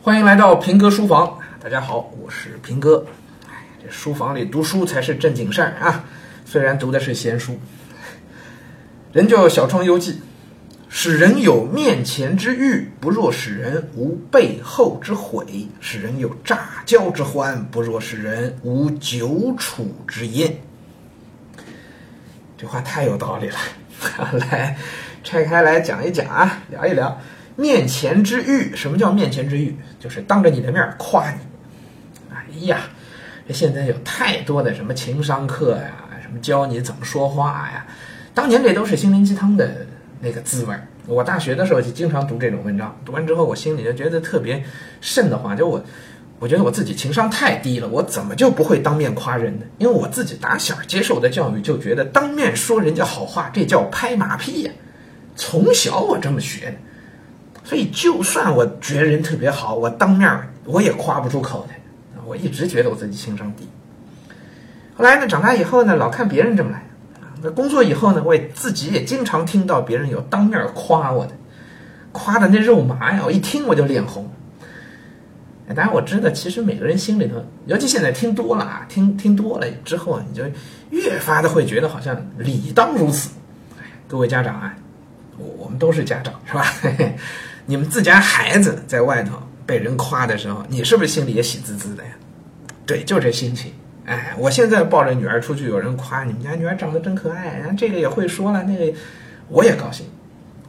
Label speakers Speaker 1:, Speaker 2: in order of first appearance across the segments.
Speaker 1: 欢迎来到平哥书房，大家好，我是平哥。哎，这书房里读书才是正经事儿啊，虽然读的是闲书。人叫小窗幽记，使人有面前之欲，不若使人无背后之悔；使人有乍交之欢，不若使人无久处之厌。这话太有道理了，来拆开来讲一讲啊，聊一聊。面前之欲，什么叫面前之欲？就是当着你的面夸你。哎呀，这现在有太多的什么情商课呀，什么教你怎么说话呀。当年这都是心灵鸡汤的那个滋味儿。我大学的时候就经常读这种文章，读完之后我心里就觉得特别瘆得慌。就我，我觉得我自己情商太低了，我怎么就不会当面夸人呢？因为我自己打小接受的教育就觉得当面说人家好话，这叫拍马屁呀。从小我这么学的。所以，就算我觉得人特别好，我当面我也夸不出口的。我一直觉得我自己情商低。后来呢，长大以后呢，老看别人这么来。那工作以后呢，我也自己也经常听到别人有当面夸我的，夸的那肉麻呀，我一听我就脸红。当然我知道，其实每个人心里头，尤其现在听多了啊，听听多了之后，你就越发的会觉得好像理当如此。各位家长啊，我我们都是家长，是吧？你们自家孩子在外头被人夸的时候，你是不是心里也喜滋滋的呀？对，就这心情。哎，我现在抱着女儿出去，有人夸你们家女儿长得真可爱，然后这个也会说了，那个我也高兴。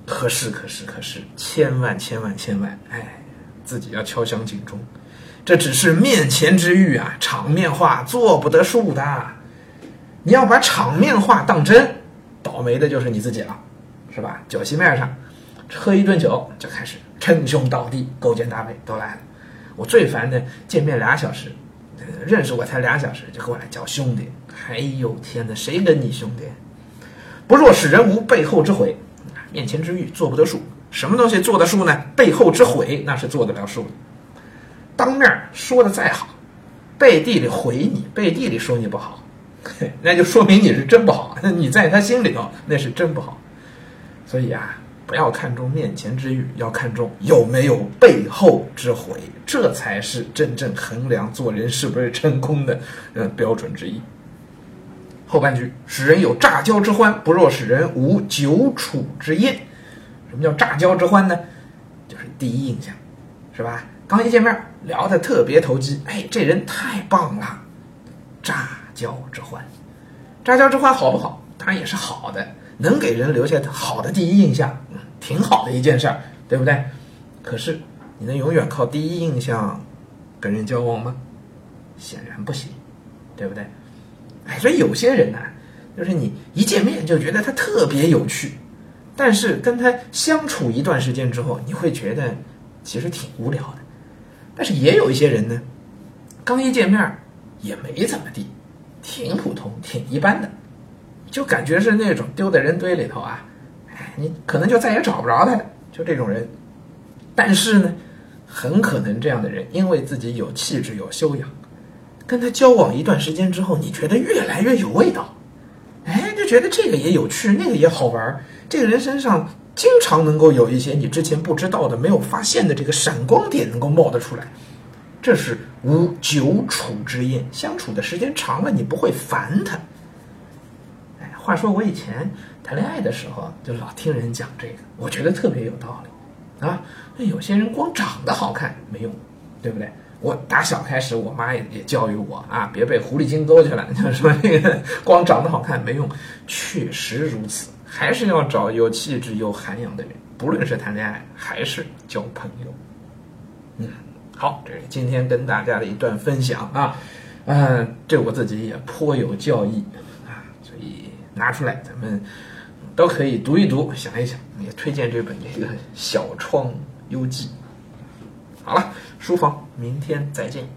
Speaker 1: 可是，可是，可是，千万千万千万，哎，自己要敲响警钟，这只是面前之欲啊，场面话做不得数的。你要把场面话当真，倒霉的就是你自己了，是吧？酒席面上。喝一顿酒就开始称兄道弟、勾肩搭背都来了。我最烦的见面俩小时，认识我才俩小时就过来叫兄弟。哎呦天哪，谁跟你兄弟？不若使人无背后之悔，面前之欲做不得数。什么东西做得数呢？背后之悔那是做得了数的。当面说的再好，背地里毁你，背地里说你不好，那就说明你是真不好。那 你在他心里头那是真不好。所以啊。不要看重面前之欲，要看重有没有背后之悔，这才是真正衡量做人是不是成功的呃标准之一。后半句，使人有乍交之欢，不若使人无久处之厌。什么叫乍交之欢呢？就是第一印象，是吧？刚一见面聊得特别投机，哎，这人太棒了，乍交之欢。乍交之欢好不好？当然也是好的。能给人留下好的第一印象，挺好的一件事儿，对不对？可是你能永远靠第一印象跟人交往吗？显然不行，对不对？哎，所以有些人呢，就是你一见面就觉得他特别有趣，但是跟他相处一段时间之后，你会觉得其实挺无聊的。但是也有一些人呢，刚一见面也没怎么地，挺普通，挺一般的。就感觉是那种丢在人堆里头啊，哎，你可能就再也找不着他了，就这种人。但是呢，很可能这样的人因为自己有气质、有修养，跟他交往一段时间之后，你觉得越来越有味道，哎，就觉得这个也有趣，那个也好玩。这个人身上经常能够有一些你之前不知道的、没有发现的这个闪光点能够冒得出来，这是无久处之厌。相处的时间长了，你不会烦他。话说我以前谈恋爱的时候，就老听人讲这个，我觉得特别有道理啊。那有些人光长得好看没用，对不对？我打小开始，我妈也也教育我啊，别被狐狸精勾去了。就说那个光长得好看没用，确实如此，还是要找有气质、有涵养的人，不论是谈恋爱还是交朋友。嗯，好，这是今天跟大家的一段分享啊，嗯，这我自己也颇有教益。拿出来，咱们都可以读一读，想一想。也推荐这本这个《小窗幽记》。好了，书房，明天再见。